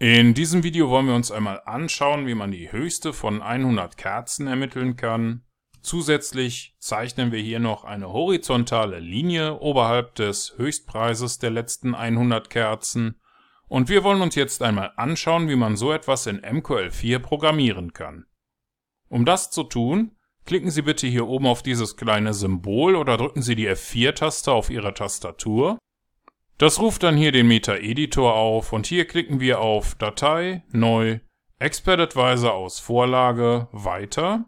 In diesem Video wollen wir uns einmal anschauen, wie man die höchste von 100 Kerzen ermitteln kann. Zusätzlich zeichnen wir hier noch eine horizontale Linie oberhalb des Höchstpreises der letzten 100 Kerzen. Und wir wollen uns jetzt einmal anschauen, wie man so etwas in MQL4 programmieren kann. Um das zu tun, klicken Sie bitte hier oben auf dieses kleine Symbol oder drücken Sie die F4-Taste auf Ihrer Tastatur das ruft dann hier den Meta-Editor auf und hier klicken wir auf Datei, Neu, Expert Advisor aus Vorlage, Weiter.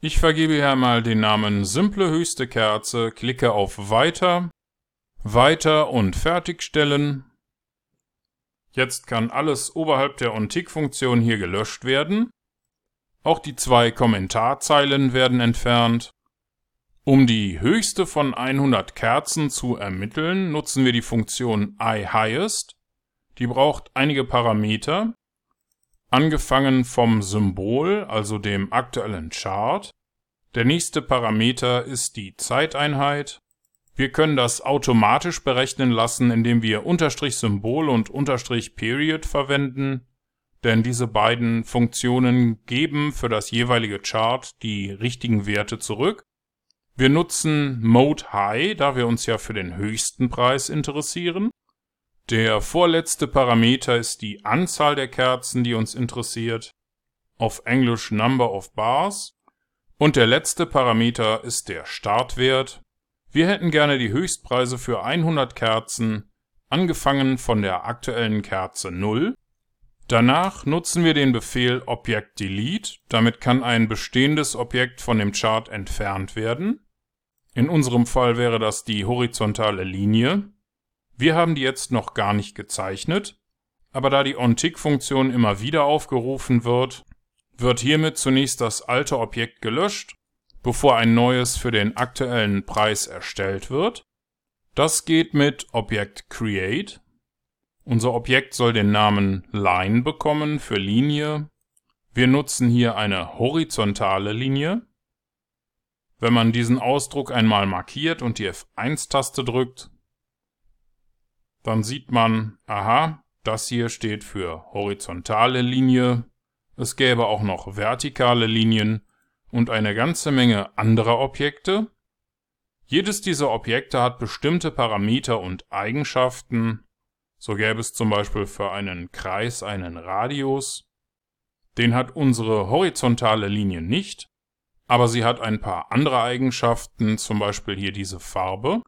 Ich vergebe hier mal den Namen Simple höchste Kerze, klicke auf Weiter, Weiter und Fertigstellen. Jetzt kann alles oberhalb der OnTick-Funktion hier gelöscht werden. Auch die zwei Kommentarzeilen werden entfernt. Um die höchste von 100 Kerzen zu ermitteln, nutzen wir die Funktion iHighest. Die braucht einige Parameter, angefangen vom Symbol, also dem aktuellen Chart. Der nächste Parameter ist die Zeiteinheit. Wir können das automatisch berechnen lassen, indem wir Unterstrich Symbol und Unterstrich Period verwenden, denn diese beiden Funktionen geben für das jeweilige Chart die richtigen Werte zurück. Wir nutzen Mode High, da wir uns ja für den höchsten Preis interessieren. Der vorletzte Parameter ist die Anzahl der Kerzen, die uns interessiert, auf Englisch Number of Bars. Und der letzte Parameter ist der Startwert. Wir hätten gerne die Höchstpreise für 100 Kerzen, angefangen von der aktuellen Kerze 0. Danach nutzen wir den Befehl Object Delete, damit kann ein bestehendes Objekt von dem Chart entfernt werden. In unserem Fall wäre das die horizontale Linie. Wir haben die jetzt noch gar nicht gezeichnet, aber da die OnTick-Funktion immer wieder aufgerufen wird, wird hiermit zunächst das alte Objekt gelöscht, bevor ein neues für den aktuellen Preis erstellt wird. Das geht mit Objekt Create. Unser Objekt soll den Namen Line bekommen für Linie. Wir nutzen hier eine horizontale Linie. Wenn man diesen Ausdruck einmal markiert und die F1-Taste drückt, dann sieht man, aha, das hier steht für horizontale Linie. Es gäbe auch noch vertikale Linien und eine ganze Menge anderer Objekte. Jedes dieser Objekte hat bestimmte Parameter und Eigenschaften. So gäbe es zum Beispiel für einen Kreis einen Radius. Den hat unsere horizontale Linie nicht aber sie hat ein paar andere Eigenschaften, zum Beispiel hier diese Farbe.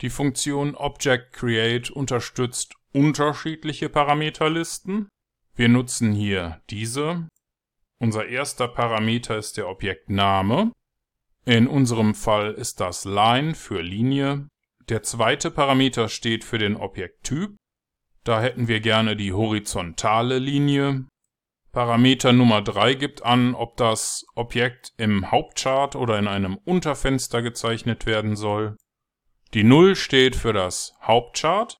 Die Funktion Object Create unterstützt unterschiedliche Parameterlisten. Wir nutzen hier diese. Unser erster Parameter ist der Objektname. In unserem Fall ist das Line für Linie. Der zweite Parameter steht für den Objekttyp. Da hätten wir gerne die horizontale Linie. Parameter Nummer 3 gibt an, ob das Objekt im Hauptchart oder in einem Unterfenster gezeichnet werden soll. Die 0 steht für das Hauptchart.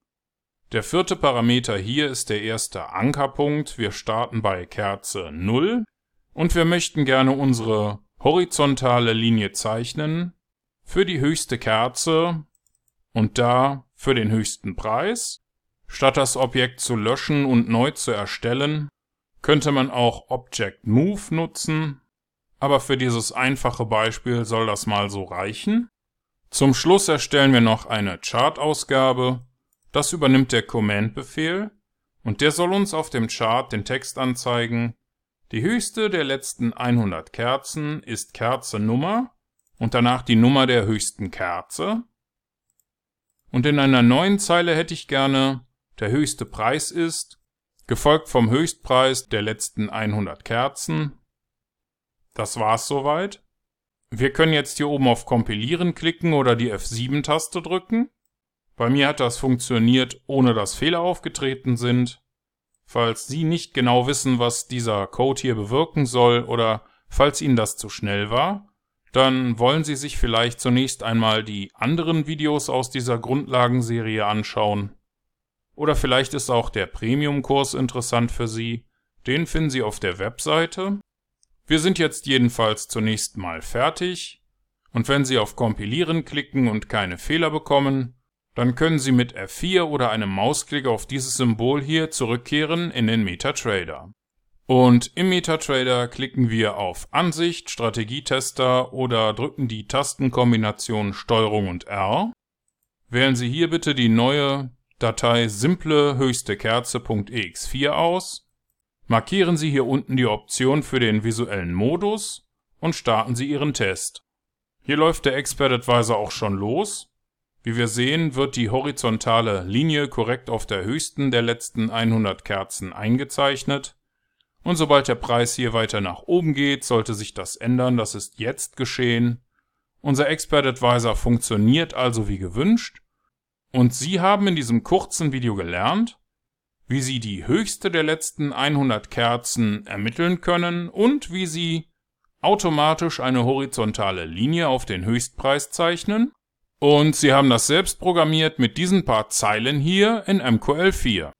Der vierte Parameter hier ist der erste Ankerpunkt. Wir starten bei Kerze 0 und wir möchten gerne unsere horizontale Linie zeichnen für die höchste Kerze und da für den höchsten Preis. Statt das Objekt zu löschen und neu zu erstellen, könnte man auch Object Move nutzen, aber für dieses einfache Beispiel soll das mal so reichen. Zum Schluss erstellen wir noch eine Chart-Ausgabe. Das übernimmt der Command-Befehl und der soll uns auf dem Chart den Text anzeigen. Die höchste der letzten 100 Kerzen ist Kerze Nummer und danach die Nummer der höchsten Kerze. Und in einer neuen Zeile hätte ich gerne, der höchste Preis ist gefolgt vom Höchstpreis der letzten 100 Kerzen. Das war's soweit. Wir können jetzt hier oben auf Kompilieren klicken oder die F7-Taste drücken. Bei mir hat das funktioniert, ohne dass Fehler aufgetreten sind. Falls Sie nicht genau wissen, was dieser Code hier bewirken soll oder falls Ihnen das zu schnell war, dann wollen Sie sich vielleicht zunächst einmal die anderen Videos aus dieser Grundlagenserie anschauen. Oder vielleicht ist auch der Premium-Kurs interessant für Sie. Den finden Sie auf der Webseite. Wir sind jetzt jedenfalls zunächst mal fertig. Und wenn Sie auf Kompilieren klicken und keine Fehler bekommen, dann können Sie mit F4 oder einem Mausklick auf dieses Symbol hier zurückkehren in den MetaTrader. Und im MetaTrader klicken wir auf Ansicht, Strategietester oder drücken die Tastenkombination STRG und R. Wählen Sie hier bitte die neue Datei simple höchste Kerze.ex4 aus. Markieren Sie hier unten die Option für den visuellen Modus und starten Sie Ihren Test. Hier läuft der Expert Advisor auch schon los. Wie wir sehen, wird die horizontale Linie korrekt auf der höchsten der letzten 100 Kerzen eingezeichnet. Und sobald der Preis hier weiter nach oben geht, sollte sich das ändern. Das ist jetzt geschehen. Unser Expert Advisor funktioniert also wie gewünscht. Und Sie haben in diesem kurzen Video gelernt, wie Sie die höchste der letzten 100 Kerzen ermitteln können und wie Sie automatisch eine horizontale Linie auf den Höchstpreis zeichnen und Sie haben das selbst programmiert mit diesen paar Zeilen hier in MQL4.